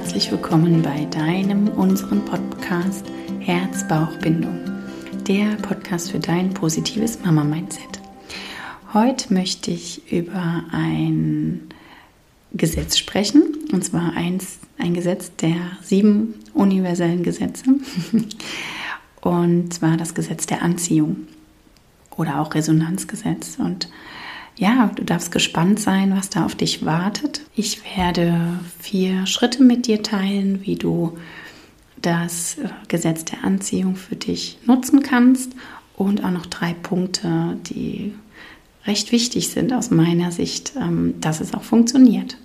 Herzlich willkommen bei deinem, unserem Podcast Herz-Bauch-Bindung, der Podcast für dein positives Mama-Mindset. Heute möchte ich über ein Gesetz sprechen, und zwar eins, ein Gesetz der sieben universellen Gesetze, und zwar das Gesetz der Anziehung oder auch Resonanzgesetz. Und ja, du darfst gespannt sein, was da auf dich wartet. Ich werde vier Schritte mit dir teilen, wie du das äh, Gesetz der Anziehung für dich nutzen kannst und auch noch drei Punkte, die recht wichtig sind aus meiner Sicht, ähm, dass es auch funktioniert.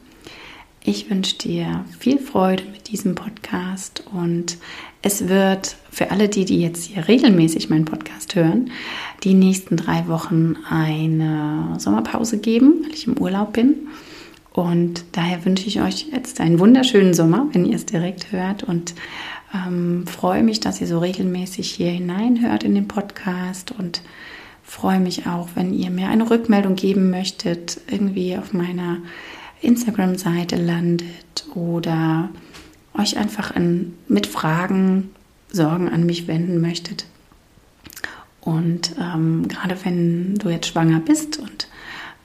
Ich wünsche dir viel Freude mit diesem Podcast und es wird für alle die, die jetzt hier regelmäßig meinen Podcast hören, die nächsten drei Wochen eine Sommerpause geben, weil ich im Urlaub bin. Und daher wünsche ich euch jetzt einen wunderschönen Sommer, wenn ihr es direkt hört und ähm, freue mich, dass ihr so regelmäßig hier hineinhört in den Podcast und freue mich auch, wenn ihr mir eine Rückmeldung geben möchtet, irgendwie auf meiner Instagram-Seite landet oder euch einfach in, mit Fragen, Sorgen an mich wenden möchtet. Und ähm, gerade wenn du jetzt schwanger bist und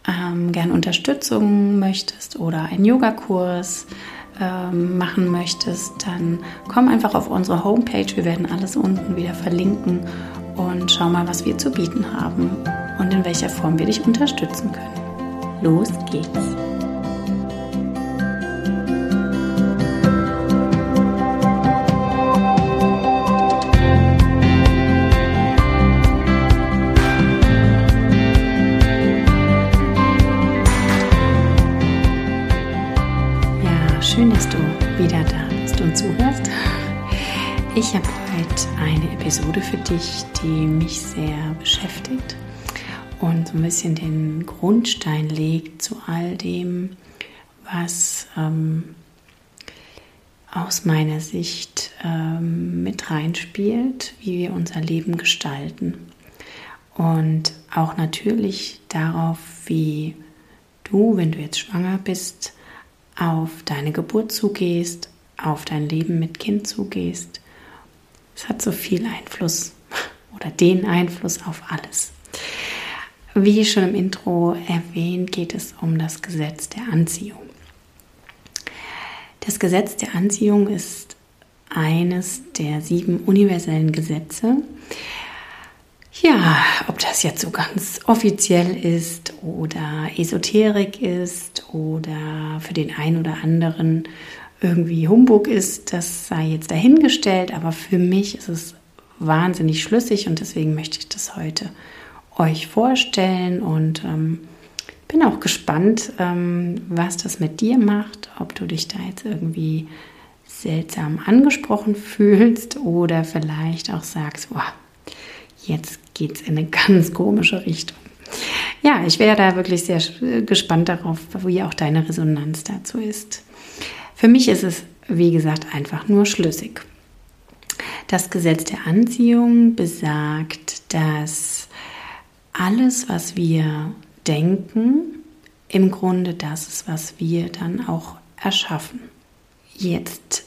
ähm, gern Unterstützung möchtest oder einen Yogakurs ähm, machen möchtest, dann komm einfach auf unsere Homepage. Wir werden alles unten wieder verlinken und schau mal, was wir zu bieten haben und in welcher Form wir dich unterstützen können. Los geht's! Für dich, die mich sehr beschäftigt und so ein bisschen den Grundstein legt zu all dem, was ähm, aus meiner Sicht ähm, mit reinspielt, wie wir unser Leben gestalten. Und auch natürlich darauf, wie du, wenn du jetzt schwanger bist, auf deine Geburt zugehst, auf dein Leben mit Kind zugehst. Es hat so viel Einfluss oder den Einfluss auf alles. Wie schon im Intro erwähnt, geht es um das Gesetz der Anziehung. Das Gesetz der Anziehung ist eines der sieben universellen Gesetze, ja, ob das jetzt so ganz offiziell ist oder Esoterik ist oder für den einen oder anderen irgendwie Humbug ist, das sei jetzt dahingestellt, aber für mich ist es wahnsinnig schlüssig und deswegen möchte ich das heute euch vorstellen und ähm, bin auch gespannt, ähm, was das mit dir macht, ob du dich da jetzt irgendwie seltsam angesprochen fühlst oder vielleicht auch sagst, wow, jetzt geht es in eine ganz komische Richtung. Ja, ich wäre da wirklich sehr gespannt darauf, wie auch deine Resonanz dazu ist. Für mich ist es, wie gesagt, einfach nur schlüssig. Das Gesetz der Anziehung besagt, dass alles, was wir denken, im Grunde das ist, was wir dann auch erschaffen. Jetzt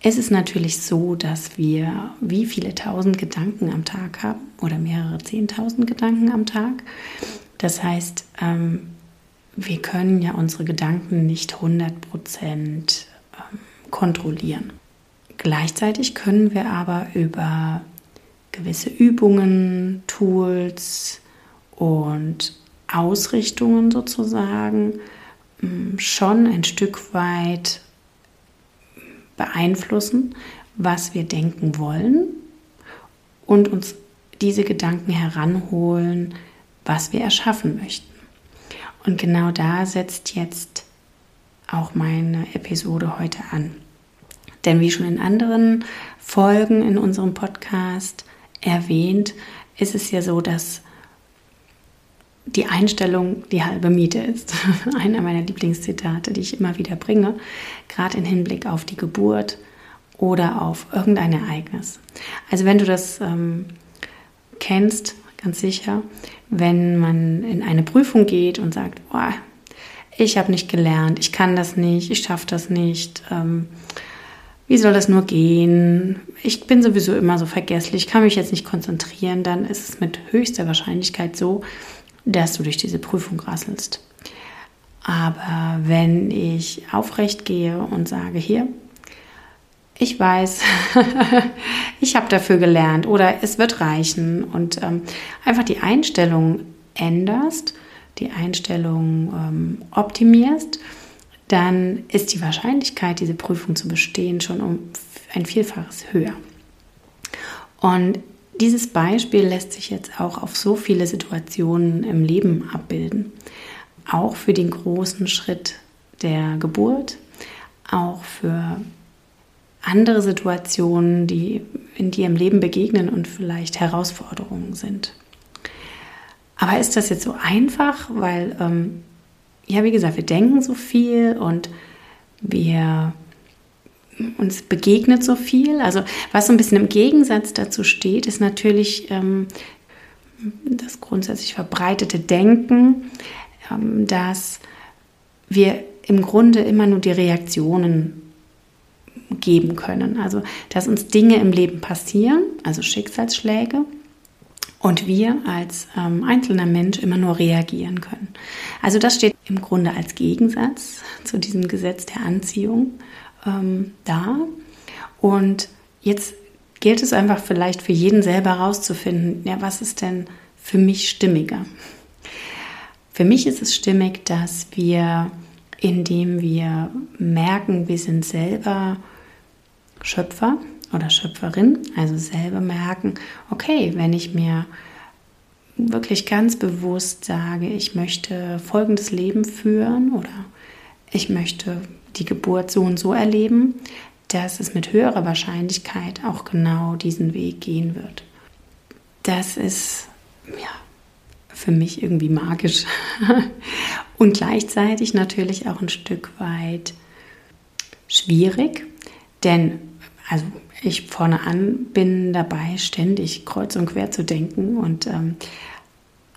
es ist natürlich so, dass wir wie viele tausend Gedanken am Tag haben oder mehrere zehntausend Gedanken am Tag. Das heißt, ähm, wir können ja unsere Gedanken nicht 100 Prozent kontrollieren. Gleichzeitig können wir aber über gewisse Übungen, Tools und Ausrichtungen sozusagen ähm, schon ein Stück weit beeinflussen, was wir denken wollen und uns diese Gedanken heranholen, was wir erschaffen möchten. Und genau da setzt jetzt auch meine Episode heute an. Denn wie schon in anderen Folgen in unserem Podcast erwähnt, ist es ja so, dass die Einstellung die halbe Miete ist. Einer meiner Lieblingszitate, die ich immer wieder bringe, gerade im Hinblick auf die Geburt oder auf irgendein Ereignis. Also wenn du das ähm, kennst, ganz sicher, wenn man in eine Prüfung geht und sagt, oh, ich habe nicht gelernt, ich kann das nicht, ich schaffe das nicht. Ähm, wie soll das nur gehen? Ich bin sowieso immer so vergesslich, kann mich jetzt nicht konzentrieren, dann ist es mit höchster Wahrscheinlichkeit so, dass du durch diese Prüfung rasselst. Aber wenn ich aufrecht gehe und sage, hier, ich weiß, ich habe dafür gelernt oder es wird reichen und ähm, einfach die Einstellung änderst, die Einstellung ähm, optimierst, dann ist die Wahrscheinlichkeit, diese Prüfung zu bestehen, schon um ein Vielfaches höher. Und dieses Beispiel lässt sich jetzt auch auf so viele Situationen im Leben abbilden. Auch für den großen Schritt der Geburt, auch für andere Situationen, die in dir im Leben begegnen und vielleicht Herausforderungen sind. Aber ist das jetzt so einfach? Weil, ähm, ja, wie gesagt, wir denken so viel und wir uns begegnet so viel. Also was so ein bisschen im Gegensatz dazu steht, ist natürlich ähm, das grundsätzlich verbreitete Denken, ähm, dass wir im Grunde immer nur die Reaktionen geben können. Also dass uns Dinge im Leben passieren, also Schicksalsschläge, und wir als ähm, einzelner Mensch immer nur reagieren können. Also das steht im Grunde als Gegensatz zu diesem Gesetz der Anziehung ähm, da. Und jetzt gilt es einfach vielleicht für jeden selber herauszufinden, ja, was ist denn für mich stimmiger? Für mich ist es stimmig, dass wir, indem wir merken, wir sind selber Schöpfer oder Schöpferin, also selber merken, okay, wenn ich mir wirklich ganz bewusst sage, ich möchte folgendes Leben führen oder ich möchte die Geburt so und so erleben, dass es mit höherer Wahrscheinlichkeit auch genau diesen Weg gehen wird. Das ist ja für mich irgendwie magisch und gleichzeitig natürlich auch ein Stück weit schwierig, denn also ich vorne an bin dabei, ständig kreuz und quer zu denken und ähm,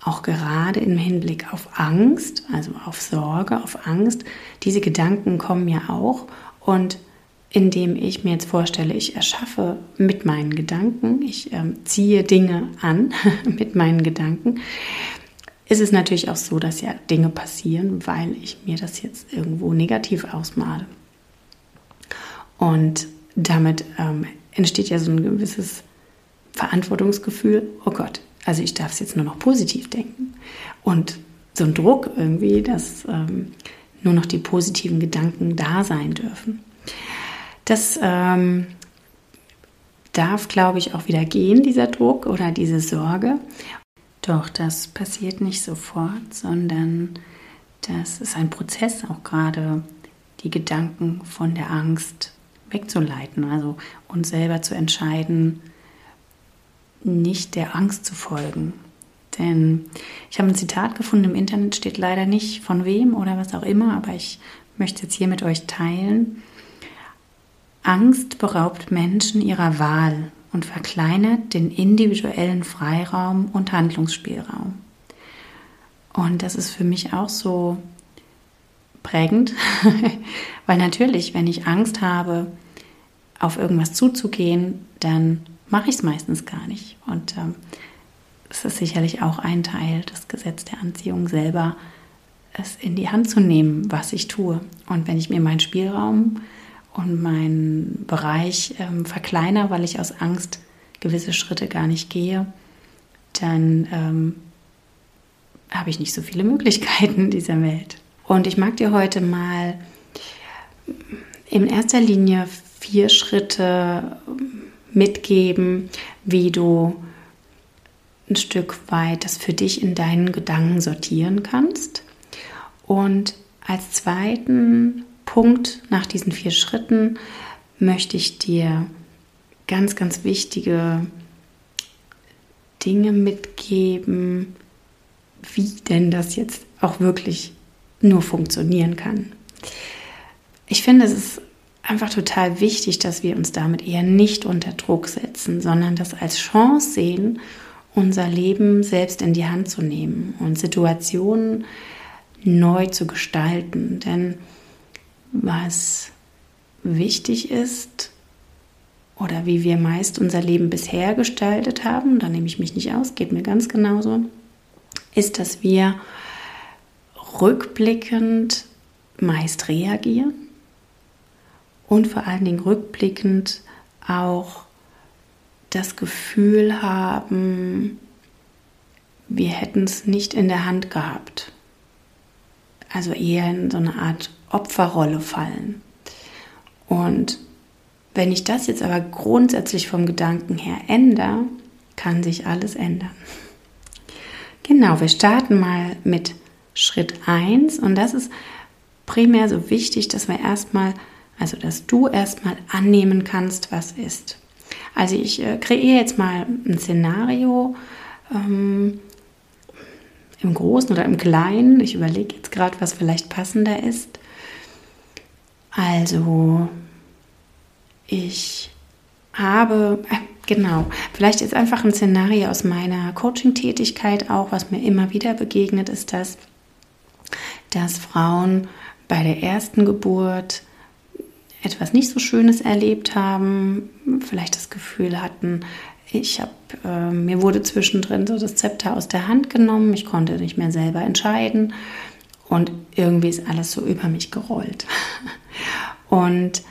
auch gerade im Hinblick auf Angst, also auf Sorge, auf Angst, diese Gedanken kommen ja auch und indem ich mir jetzt vorstelle, ich erschaffe mit meinen Gedanken, ich ähm, ziehe Dinge an mit meinen Gedanken, ist es natürlich auch so, dass ja Dinge passieren, weil ich mir das jetzt irgendwo negativ ausmale. Und damit ähm, entsteht ja so ein gewisses Verantwortungsgefühl, oh Gott, also ich darf es jetzt nur noch positiv denken. Und so ein Druck irgendwie, dass ähm, nur noch die positiven Gedanken da sein dürfen. Das ähm, darf, glaube ich, auch wieder gehen, dieser Druck oder diese Sorge. Doch das passiert nicht sofort, sondern das ist ein Prozess, auch gerade die Gedanken von der Angst wegzuleiten, also uns selber zu entscheiden, nicht der Angst zu folgen. Denn ich habe ein Zitat gefunden im Internet, steht leider nicht von wem oder was auch immer, aber ich möchte jetzt hier mit euch teilen. Angst beraubt Menschen ihrer Wahl und verkleinert den individuellen Freiraum und Handlungsspielraum. Und das ist für mich auch so prägend, weil natürlich, wenn ich Angst habe, auf irgendwas zuzugehen, dann mache ich es meistens gar nicht. Und ähm, es ist sicherlich auch ein Teil des Gesetzes der Anziehung selber, es in die Hand zu nehmen, was ich tue. Und wenn ich mir meinen Spielraum und meinen Bereich ähm, verkleinere, weil ich aus Angst gewisse Schritte gar nicht gehe, dann ähm, habe ich nicht so viele Möglichkeiten in dieser Welt. Und ich mag dir heute mal in erster Linie vier Schritte mitgeben, wie du ein Stück weit das für dich in deinen Gedanken sortieren kannst. Und als zweiten Punkt nach diesen vier Schritten möchte ich dir ganz, ganz wichtige Dinge mitgeben, wie denn das jetzt auch wirklich nur funktionieren kann. Ich finde, es ist einfach total wichtig, dass wir uns damit eher nicht unter Druck setzen, sondern das als Chance sehen, unser Leben selbst in die Hand zu nehmen und Situationen neu zu gestalten. Denn was wichtig ist oder wie wir meist unser Leben bisher gestaltet haben, da nehme ich mich nicht aus, geht mir ganz genauso, ist, dass wir rückblickend meist reagieren und vor allen Dingen rückblickend auch das Gefühl haben, wir hätten es nicht in der Hand gehabt. Also eher in so eine Art Opferrolle fallen. Und wenn ich das jetzt aber grundsätzlich vom Gedanken her ändere, kann sich alles ändern. Genau, wir starten mal mit Schritt 1 und das ist primär so wichtig, dass wir erstmal, also dass du erstmal annehmen kannst, was ist. Also ich äh, kreiere jetzt mal ein Szenario ähm, im Großen oder im Kleinen. Ich überlege jetzt gerade, was vielleicht passender ist. Also ich habe, äh, genau, vielleicht ist einfach ein Szenario aus meiner Coaching-Tätigkeit auch, was mir immer wieder begegnet, ist das, dass Frauen bei der ersten Geburt etwas nicht so Schönes erlebt haben, vielleicht das Gefühl hatten, ich habe, äh, mir wurde zwischendrin so das Zepter aus der Hand genommen, ich konnte nicht mehr selber entscheiden und irgendwie ist alles so über mich gerollt. Und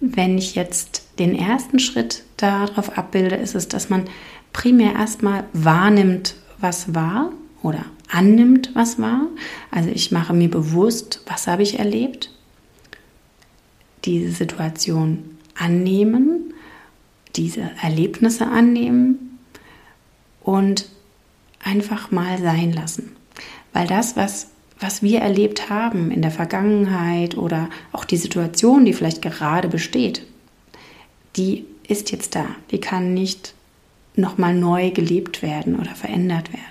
wenn ich jetzt den ersten Schritt darauf abbilde, ist es, dass man primär erstmal wahrnimmt, was war oder annimmt, was war. Also ich mache mir bewusst, was habe ich erlebt, diese Situation annehmen, diese Erlebnisse annehmen und einfach mal sein lassen. Weil das, was, was wir erlebt haben in der Vergangenheit oder auch die Situation, die vielleicht gerade besteht, die ist jetzt da. Die kann nicht nochmal neu gelebt werden oder verändert werden.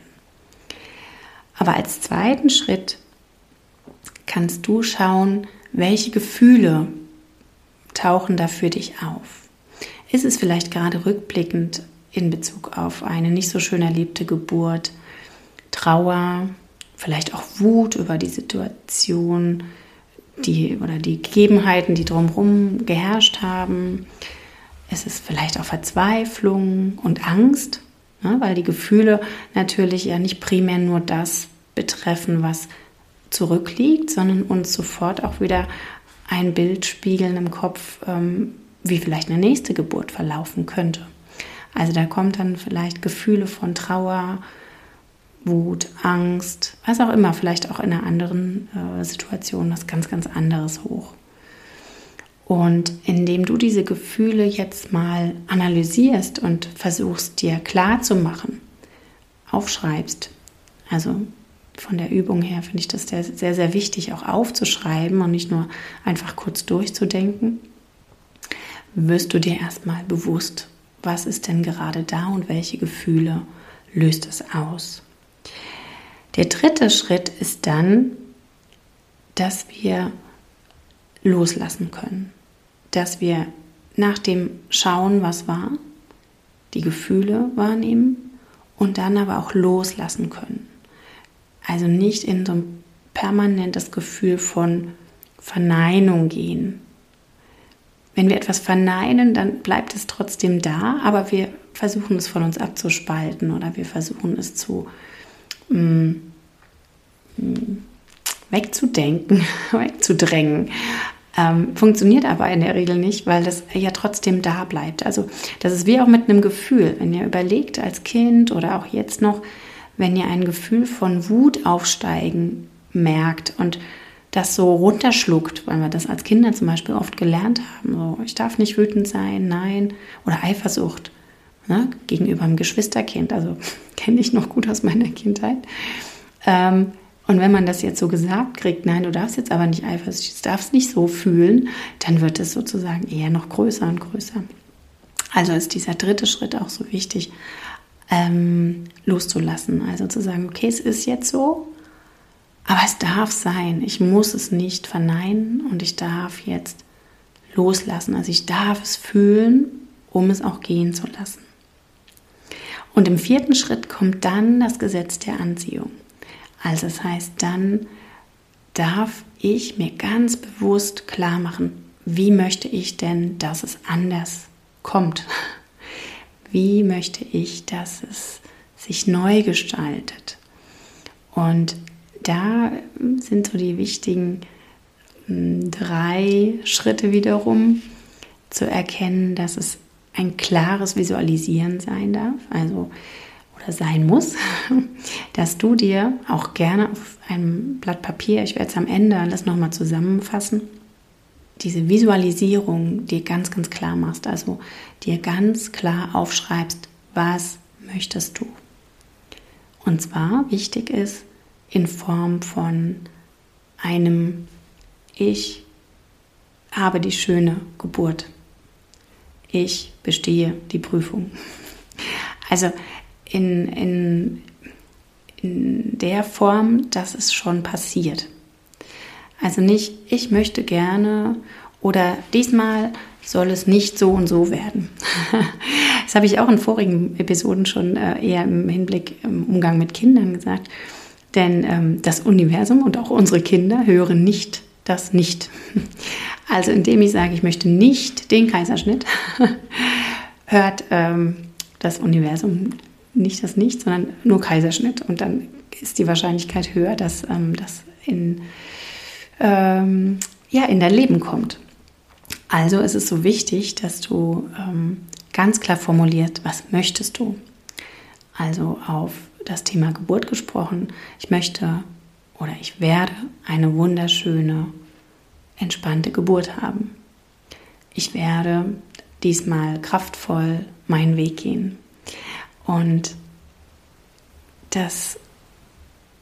Aber als zweiten Schritt kannst du schauen, welche Gefühle tauchen da für dich auf. Ist es vielleicht gerade rückblickend in Bezug auf eine nicht so schön erlebte Geburt, Trauer, vielleicht auch Wut über die Situation, die oder die Gegebenheiten, die drumherum geherrscht haben. Es ist vielleicht auch Verzweiflung und Angst, ne, weil die Gefühle natürlich ja nicht primär nur das betreffen, was zurückliegt, sondern uns sofort auch wieder ein Bild spiegeln im Kopf, ähm, wie vielleicht eine nächste Geburt verlaufen könnte. Also da kommt dann vielleicht Gefühle von Trauer, Wut, Angst, was auch immer, vielleicht auch in einer anderen äh, Situation was ganz, ganz anderes hoch. Und indem du diese Gefühle jetzt mal analysierst und versuchst dir klar zu machen, aufschreibst, also von der Übung her finde ich das sehr, sehr wichtig, auch aufzuschreiben und nicht nur einfach kurz durchzudenken. Wirst du dir erstmal bewusst, was ist denn gerade da und welche Gefühle löst es aus. Der dritte Schritt ist dann, dass wir loslassen können, dass wir nach dem Schauen, was war, die Gefühle wahrnehmen und dann aber auch loslassen können. Also nicht in so ein permanentes Gefühl von Verneinung gehen. Wenn wir etwas verneinen, dann bleibt es trotzdem da, aber wir versuchen es von uns abzuspalten oder wir versuchen es zu mm, mm, wegzudenken, wegzudrängen. Ähm, funktioniert aber in der Regel nicht, weil das ja trotzdem da bleibt. Also das ist wie auch mit einem Gefühl. Wenn ihr überlegt als Kind oder auch jetzt noch, wenn ihr ein Gefühl von Wut aufsteigen merkt und das so runterschluckt, weil wir das als Kinder zum Beispiel oft gelernt haben. So, ich darf nicht wütend sein, nein. Oder Eifersucht ne, gegenüber einem Geschwisterkind. Also kenne ich noch gut aus meiner Kindheit. Ähm, und wenn man das jetzt so gesagt kriegt, nein, du darfst jetzt aber nicht eifersüchtig, du darfst nicht so fühlen, dann wird es sozusagen eher noch größer und größer. Also ist dieser dritte Schritt auch so wichtig, ähm, loszulassen. Also zu sagen, okay, es ist jetzt so, aber es darf sein. Ich muss es nicht verneinen und ich darf jetzt loslassen. Also ich darf es fühlen, um es auch gehen zu lassen. Und im vierten Schritt kommt dann das Gesetz der Anziehung. Also das heißt dann darf ich mir ganz bewusst klar machen, wie möchte ich denn, dass es anders kommt? Wie möchte ich, dass es sich neu gestaltet? Und da sind so die wichtigen hm, drei Schritte wiederum zu erkennen, dass es ein klares Visualisieren sein darf, also oder sein muss, dass du dir auch gerne auf einem Blatt Papier, ich werde es am Ende alles nochmal zusammenfassen, diese Visualisierung dir ganz, ganz klar machst, also dir ganz klar aufschreibst, was möchtest du. Und zwar wichtig ist in Form von einem Ich habe die schöne Geburt. Ich bestehe die Prüfung. Also in, in, in der Form, dass es schon passiert. Also nicht, ich möchte gerne oder diesmal soll es nicht so und so werden. das habe ich auch in vorigen Episoden schon äh, eher im Hinblick im Umgang mit Kindern gesagt. Denn ähm, das Universum und auch unsere Kinder hören nicht das nicht. Also indem ich sage, ich möchte nicht den Kaiserschnitt, hört ähm, das Universum nicht das Nicht, sondern nur Kaiserschnitt. Und dann ist die Wahrscheinlichkeit höher, dass ähm, das in, ähm, ja, in dein Leben kommt. Also ist es so wichtig, dass du ähm, ganz klar formuliert, was möchtest du. Also auf das Thema Geburt gesprochen. Ich möchte oder ich werde eine wunderschöne, entspannte Geburt haben. Ich werde diesmal kraftvoll meinen Weg gehen. Und das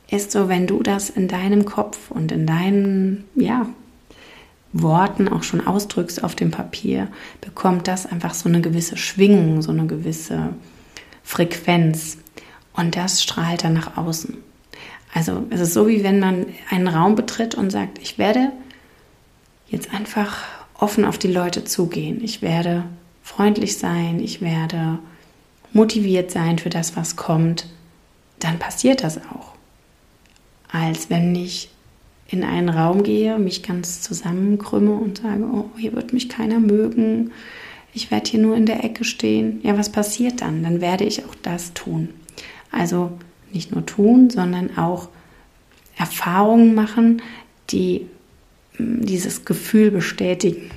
ist so, wenn du das in deinem Kopf und in deinen ja, Worten auch schon ausdrückst auf dem Papier, bekommt das einfach so eine gewisse Schwingung, so eine gewisse Frequenz. Und das strahlt dann nach außen. Also es ist so, wie wenn man einen Raum betritt und sagt, ich werde jetzt einfach offen auf die Leute zugehen. Ich werde freundlich sein, ich werde motiviert sein für das, was kommt, dann passiert das auch. Als wenn ich in einen Raum gehe, mich ganz zusammenkrümme und sage, oh, hier wird mich keiner mögen, ich werde hier nur in der Ecke stehen. Ja, was passiert dann? Dann werde ich auch das tun. Also nicht nur tun, sondern auch Erfahrungen machen, die mm, dieses Gefühl bestätigen,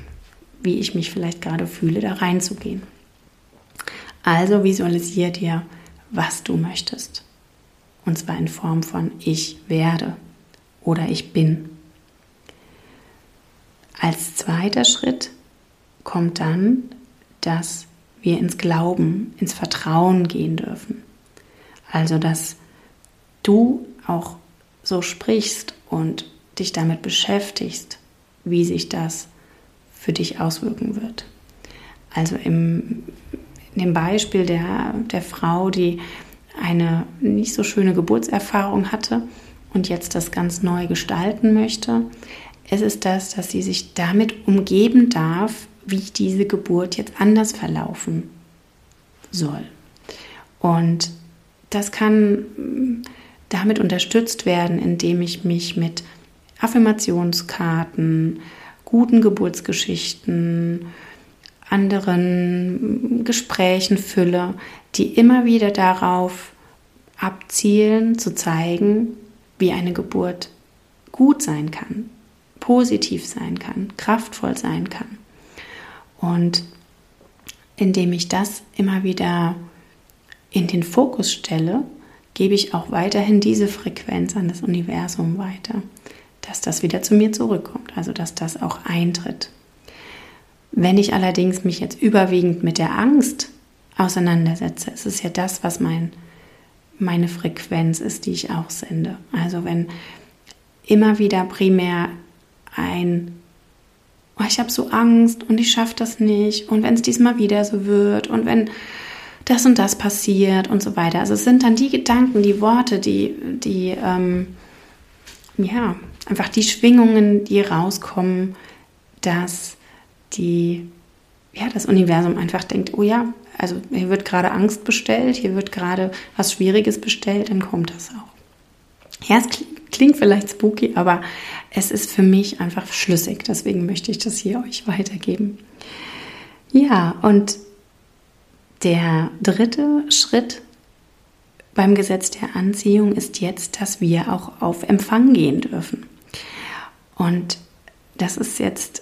wie ich mich vielleicht gerade fühle, da reinzugehen. Also visualisier dir, was du möchtest. Und zwar in Form von ich werde oder ich bin. Als zweiter Schritt kommt dann, dass wir ins Glauben, ins Vertrauen gehen dürfen. Also, dass du auch so sprichst und dich damit beschäftigst, wie sich das für dich auswirken wird. Also im, dem Beispiel der, der Frau, die eine nicht so schöne Geburtserfahrung hatte und jetzt das ganz neu gestalten möchte, es ist das, dass sie sich damit umgeben darf, wie diese Geburt jetzt anders verlaufen soll. Und das kann damit unterstützt werden, indem ich mich mit Affirmationskarten, guten Geburtsgeschichten, anderen Gesprächen fülle, die immer wieder darauf abzielen, zu zeigen, wie eine Geburt gut sein kann, positiv sein kann, kraftvoll sein kann. Und indem ich das immer wieder in den Fokus stelle, gebe ich auch weiterhin diese Frequenz an das Universum weiter, dass das wieder zu mir zurückkommt, also dass das auch eintritt. Wenn ich allerdings mich jetzt überwiegend mit der Angst auseinandersetze, ist es ja das, was mein, meine Frequenz ist, die ich auch sende. Also wenn immer wieder primär ein, oh, ich habe so Angst und ich schaffe das nicht und wenn es diesmal wieder so wird und wenn das und das passiert und so weiter. Also es sind dann die Gedanken, die Worte, die, die ähm, ja, einfach die Schwingungen, die rauskommen, dass die, ja, das Universum einfach denkt, oh ja, also hier wird gerade Angst bestellt, hier wird gerade was Schwieriges bestellt, dann kommt das auch. Ja, es klingt vielleicht spooky, aber es ist für mich einfach schlüssig. Deswegen möchte ich das hier euch weitergeben. Ja, und der dritte Schritt beim Gesetz der Anziehung ist jetzt, dass wir auch auf Empfang gehen dürfen. Und das ist jetzt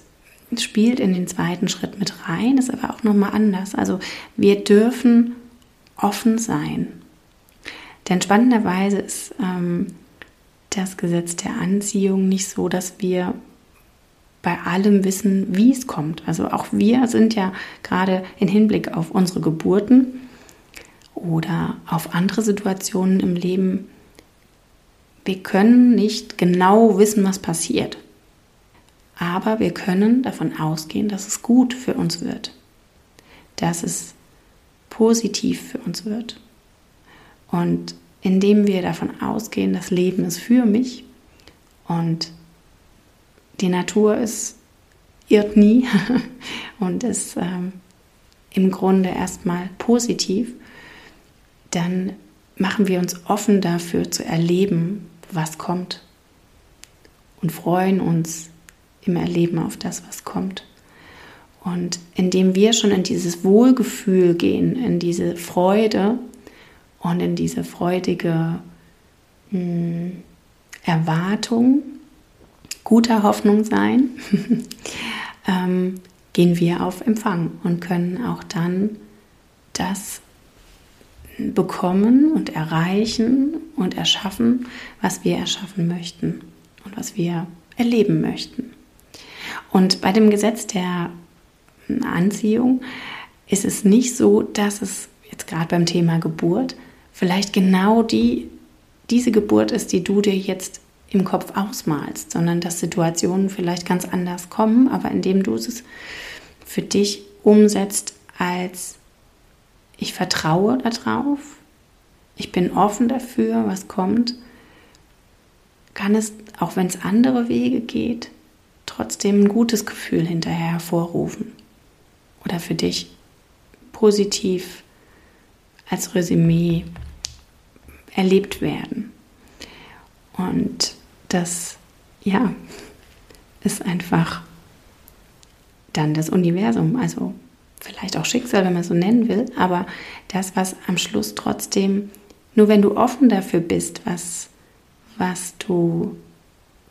spielt in den zweiten Schritt mit rein, ist aber auch nochmal anders. Also wir dürfen offen sein. Denn spannenderweise ist ähm, das Gesetz der Anziehung nicht so, dass wir bei allem wissen, wie es kommt. Also auch wir sind ja gerade im Hinblick auf unsere Geburten oder auf andere Situationen im Leben, wir können nicht genau wissen, was passiert. Aber wir können davon ausgehen, dass es gut für uns wird, dass es positiv für uns wird. Und indem wir davon ausgehen, das Leben ist für mich und die Natur ist irrt nie und ist ähm, im Grunde erstmal positiv, dann machen wir uns offen dafür zu erleben, was kommt und freuen uns im Erleben auf das, was kommt. Und indem wir schon in dieses Wohlgefühl gehen, in diese Freude und in diese freudige mh, hm, Erwartung, guter Hoffnung sein, ähm, gehen wir auf Empfang und können auch dann das bekommen und erreichen und erschaffen, was wir erschaffen möchten und was wir erleben möchten. Und bei dem Gesetz der Anziehung ist es nicht so, dass es jetzt gerade beim Thema Geburt vielleicht genau die, diese Geburt ist, die du dir jetzt im Kopf ausmalst, sondern dass Situationen vielleicht ganz anders kommen, aber indem du es für dich umsetzt als ich vertraue darauf, ich bin offen dafür, was kommt, kann es, auch wenn es andere Wege geht, trotzdem ein gutes Gefühl hinterher hervorrufen oder für dich positiv als Resümee erlebt werden. Und das, ja, ist einfach dann das Universum, also vielleicht auch Schicksal, wenn man es so nennen will, aber das, was am Schluss trotzdem, nur wenn du offen dafür bist, was, was du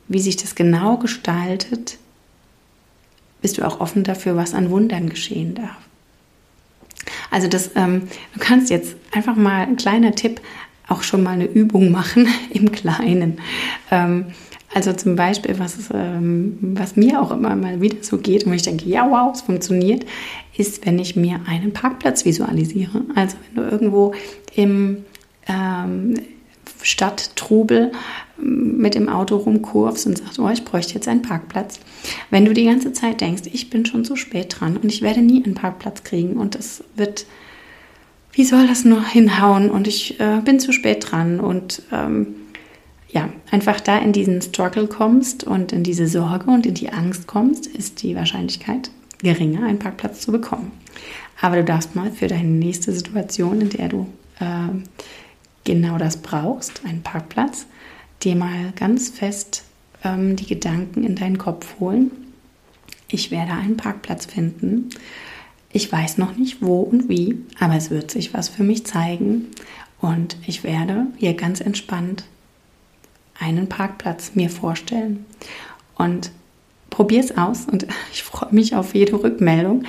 wie sich das genau gestaltet, bist du auch offen dafür, was an Wundern geschehen darf. Also das, ähm, du kannst jetzt einfach mal ein kleiner Tipp, auch schon mal eine Übung machen im Kleinen. Ähm, also zum Beispiel, was, ähm, was mir auch immer mal wieder so geht und ich denke, ja, wow, es funktioniert, ist, wenn ich mir einen Parkplatz visualisiere. Also wenn du irgendwo im ähm, Stadttrubel mit dem Auto rumkurvst und sagst, oh, ich bräuchte jetzt einen Parkplatz. Wenn du die ganze Zeit denkst, ich bin schon zu spät dran und ich werde nie einen Parkplatz kriegen und es wird, wie soll das nur hinhauen und ich äh, bin zu spät dran und ähm, ja, einfach da in diesen Struggle kommst und in diese Sorge und in die Angst kommst, ist die Wahrscheinlichkeit geringer, einen Parkplatz zu bekommen. Aber du darfst mal für deine nächste Situation, in der du äh, genau das brauchst, einen Parkplatz, dir mal ganz fest ähm, die Gedanken in deinen Kopf holen. Ich werde einen Parkplatz finden. Ich weiß noch nicht wo und wie, aber es wird sich was für mich zeigen und ich werde hier ganz entspannt einen Parkplatz mir vorstellen. Und probier es aus und ich freue mich auf jede Rückmeldung,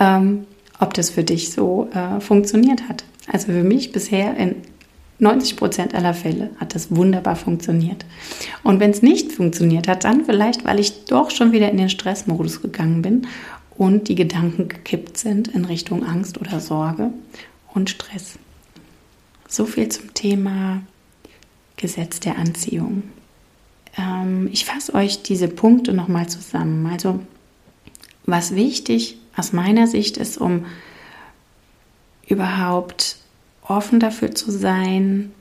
ähm, ob das für dich so äh, funktioniert hat. Also für mich bisher in 90 Prozent aller Fälle hat das wunderbar funktioniert. Und wenn es nicht funktioniert hat, dann vielleicht, weil ich doch schon wieder in den Stressmodus gegangen bin und die Gedanken gekippt sind in Richtung Angst oder Sorge und Stress. So viel zum Thema Gesetz der Anziehung. Ähm, ich fasse euch diese Punkte nochmal zusammen. Also, was wichtig aus meiner Sicht ist, um überhaupt offen dafür zu sein,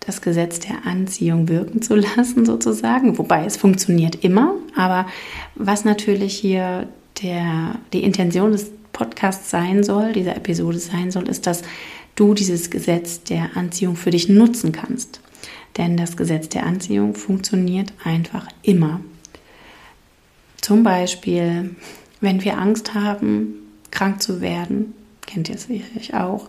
das Gesetz der Anziehung wirken zu lassen, sozusagen. Wobei es funktioniert immer, aber was natürlich hier der, die Intention des Podcasts sein soll, dieser Episode sein soll, ist, dass du dieses Gesetz der Anziehung für dich nutzen kannst. Denn das Gesetz der Anziehung funktioniert einfach immer. Zum Beispiel, wenn wir Angst haben, krank zu werden, kennt ihr sicherlich auch.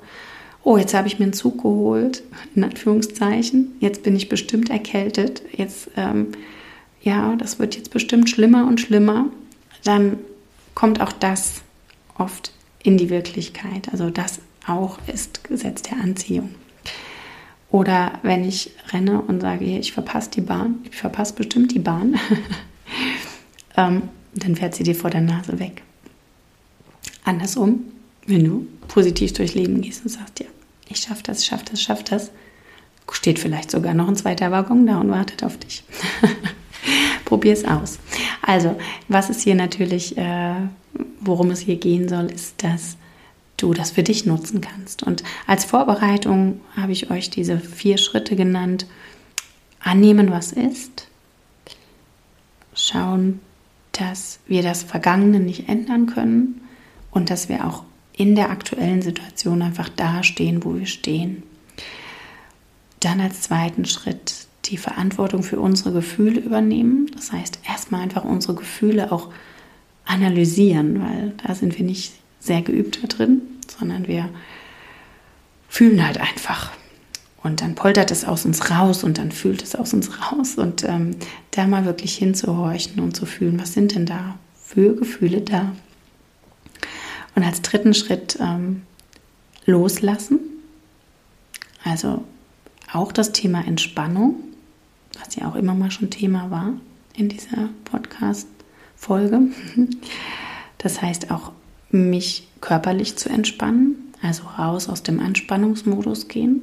Oh, jetzt habe ich mir einen Zug geholt, in Anführungszeichen. Jetzt bin ich bestimmt erkältet. Jetzt, ähm, ja, das wird jetzt bestimmt schlimmer und schlimmer. Dann kommt auch das oft in die Wirklichkeit. Also das auch ist Gesetz der Anziehung. Oder wenn ich renne und sage, ich verpasse die Bahn, ich verpasse bestimmt die Bahn, ähm, dann fährt sie dir vor der Nase weg. Andersrum, wenn du positiv durchs Leben gehst und sagst, ja, ich schaffe das, schaffe das, schaffe das, steht vielleicht sogar noch ein zweiter Waggon da und wartet auf dich. Probier es aus. Also, was ist hier natürlich, äh, worum es hier gehen soll, ist, dass du das für dich nutzen kannst. Und als Vorbereitung habe ich euch diese vier Schritte genannt. Annehmen, was ist. Schauen, dass wir das Vergangene nicht ändern können und dass wir auch in der aktuellen Situation einfach dastehen, wo wir stehen. Dann als zweiten Schritt die Verantwortung für unsere Gefühle übernehmen. Das heißt, erstmal einfach unsere Gefühle auch analysieren, weil da sind wir nicht sehr geübt da drin, sondern wir fühlen halt einfach. Und dann poltert es aus uns raus und dann fühlt es aus uns raus. Und ähm, da mal wirklich hinzuhorchen und zu fühlen, was sind denn da für Gefühle da? Und als dritten Schritt ähm, loslassen. Also auch das Thema Entspannung, was ja auch immer mal schon Thema war in dieser Podcast-Folge. Das heißt auch mich körperlich zu entspannen, also raus aus dem Anspannungsmodus gehen,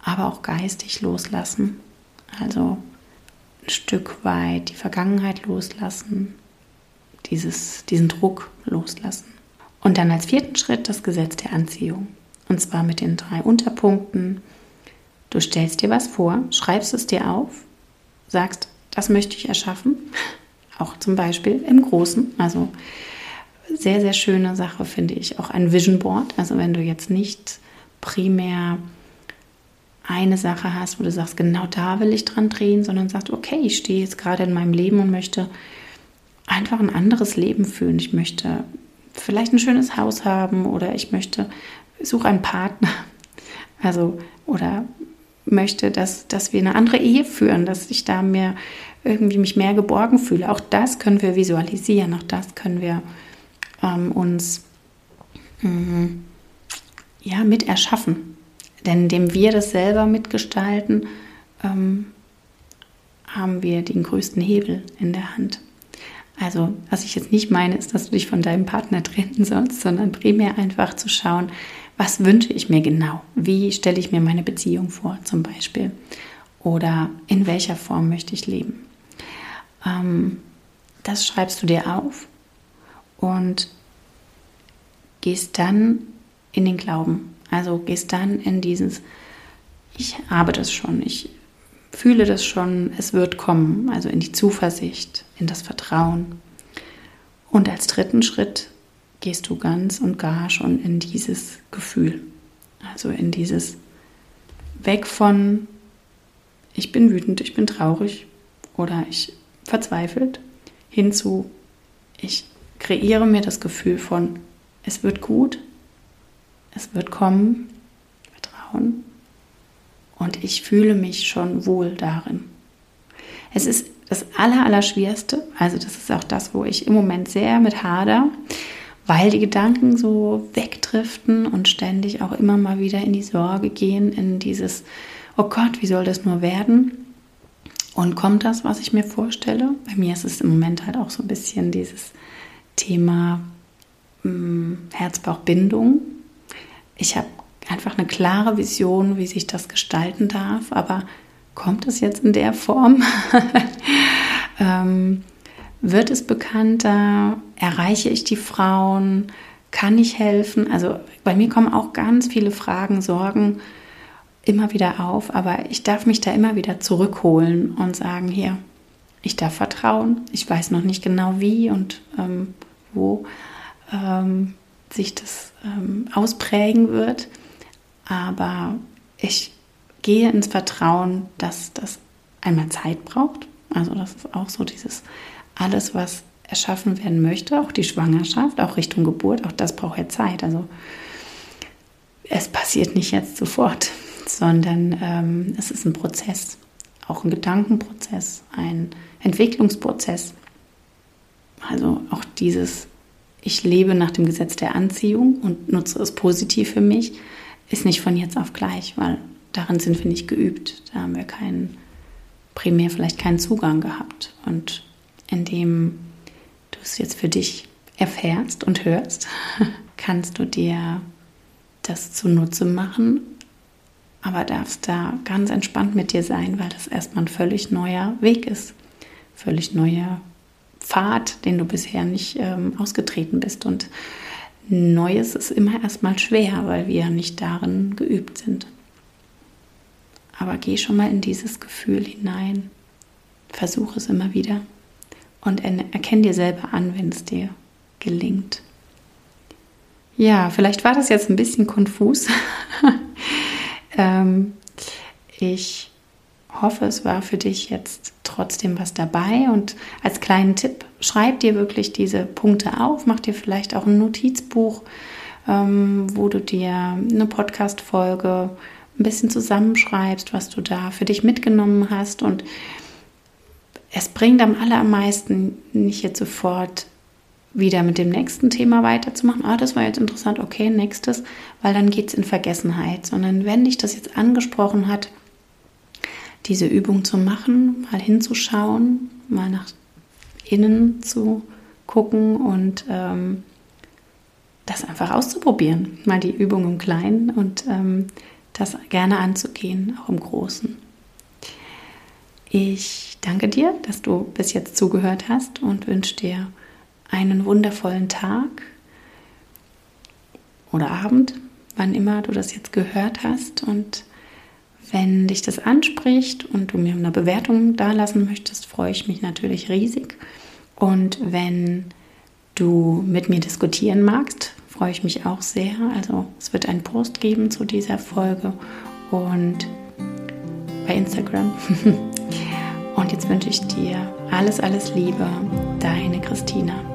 aber auch geistig loslassen, also ein Stück weit die Vergangenheit loslassen, dieses, diesen Druck loslassen. Und dann als vierten Schritt das Gesetz der Anziehung. Und zwar mit den drei Unterpunkten. Du stellst dir was vor, schreibst es dir auf, sagst, das möchte ich erschaffen. Auch zum Beispiel im Großen. Also sehr, sehr schöne Sache finde ich auch ein Vision Board. Also wenn du jetzt nicht primär eine Sache hast, wo du sagst, genau da will ich dran drehen, sondern sagst, okay, ich stehe jetzt gerade in meinem Leben und möchte einfach ein anderes Leben führen. Ich möchte vielleicht ein schönes Haus haben oder ich möchte, suche einen Partner. Also, oder möchte, dass, dass wir eine andere Ehe führen, dass ich da mehr irgendwie mich mehr geborgen fühle. Auch das können wir visualisieren, auch das können wir ähm, uns ähm, ja, mit erschaffen. Denn indem wir das selber mitgestalten, ähm, haben wir den größten Hebel in der Hand. Also, was ich jetzt nicht meine, ist, dass du dich von deinem Partner trennen sollst, sondern primär einfach zu schauen, was wünsche ich mir genau? Wie stelle ich mir meine Beziehung vor, zum Beispiel? Oder in welcher Form möchte ich leben? Ähm, das schreibst du dir auf und gehst dann in den Glauben. Also gehst dann in dieses, ich habe das schon, ich fühle das schon, es wird kommen, also in die Zuversicht, in das Vertrauen. Und als dritten Schritt gehst du ganz und gar schon in dieses Gefühl, also in dieses Weg von, ich bin wütend, ich bin traurig oder ich verzweifelt, hinzu, ich kreiere mir das Gefühl von, es wird gut, es wird kommen, Vertrauen. Und ich fühle mich schon wohl darin. Es ist das Allerallerschwerste, also das ist auch das, wo ich im Moment sehr mit hader, weil die Gedanken so wegdriften und ständig auch immer mal wieder in die Sorge gehen, in dieses, oh Gott, wie soll das nur werden? Und kommt das, was ich mir vorstelle? Bei mir ist es im Moment halt auch so ein bisschen dieses Thema, Mm, Herz-Bauch-Bindung. Ich habe einfach eine klare Vision, wie sich das gestalten darf, aber kommt es jetzt in der Form? ähm, wird es bekannter? Erreiche ich die Frauen? Kann ich helfen? Also bei mir kommen auch ganz viele Fragen, Sorgen immer wieder auf, aber ich darf mich da immer wieder zurückholen und sagen, hier, ich darf vertrauen. Ich weiß noch nicht genau wie und ähm, wo, ähm, sich das ähm, ausprägen wird. Aber ich gehe ins Vertrauen, dass das einmal Zeit braucht. Also das ist auch so dieses alles, was erschaffen werden möchte, auch die Schwangerschaft, auch Richtung Geburt, auch das braucht ja Zeit. Also es passiert nicht jetzt sofort, sondern ähm, es ist ein Prozess, auch ein Gedankenprozess, ein Entwicklungsprozess. Also auch dieses, ich lebe nach dem Gesetz der Anziehung und nutze es positiv für mich, ist nicht von jetzt auf gleich, weil darin sind wir nicht geübt. Da haben wir keinen, primär vielleicht keinen Zugang gehabt. Und indem du es jetzt für dich erfährst und hörst, kannst du dir das zunutze machen, aber darfst da ganz entspannt mit dir sein, weil das erstmal ein völlig neuer Weg ist, völlig neuer Pfad, den du bisher nicht ähm, ausgetreten bist. Und Neues ist immer erstmal schwer, weil wir nicht darin geübt sind. Aber geh schon mal in dieses Gefühl hinein. Versuche es immer wieder und erkenn dir selber an, wenn es dir gelingt. Ja, vielleicht war das jetzt ein bisschen konfus. ähm, ich hoffe, es war für dich jetzt trotzdem was dabei. Und als kleinen Tipp, schreib dir wirklich diese Punkte auf, mach dir vielleicht auch ein Notizbuch, ähm, wo du dir eine Podcast-Folge ein bisschen zusammenschreibst, was du da für dich mitgenommen hast. Und es bringt am allermeisten nicht jetzt sofort wieder mit dem nächsten Thema weiterzumachen. Ah, das war jetzt interessant, okay, nächstes, weil dann geht es in Vergessenheit. Sondern wenn dich das jetzt angesprochen hat, diese Übung zu machen, mal hinzuschauen, mal nach innen zu gucken und ähm, das einfach auszuprobieren. Mal die Übung im Kleinen und ähm, das gerne anzugehen, auch im Großen. Ich danke dir, dass du bis jetzt zugehört hast und wünsche dir einen wundervollen Tag oder Abend, wann immer du das jetzt gehört hast. Und wenn dich das anspricht und du mir eine Bewertung dalassen möchtest, freue ich mich natürlich riesig. Und wenn du mit mir diskutieren magst, freue ich mich auch sehr. Also es wird einen Post geben zu dieser Folge und bei Instagram. und jetzt wünsche ich dir alles, alles Liebe, deine Christina.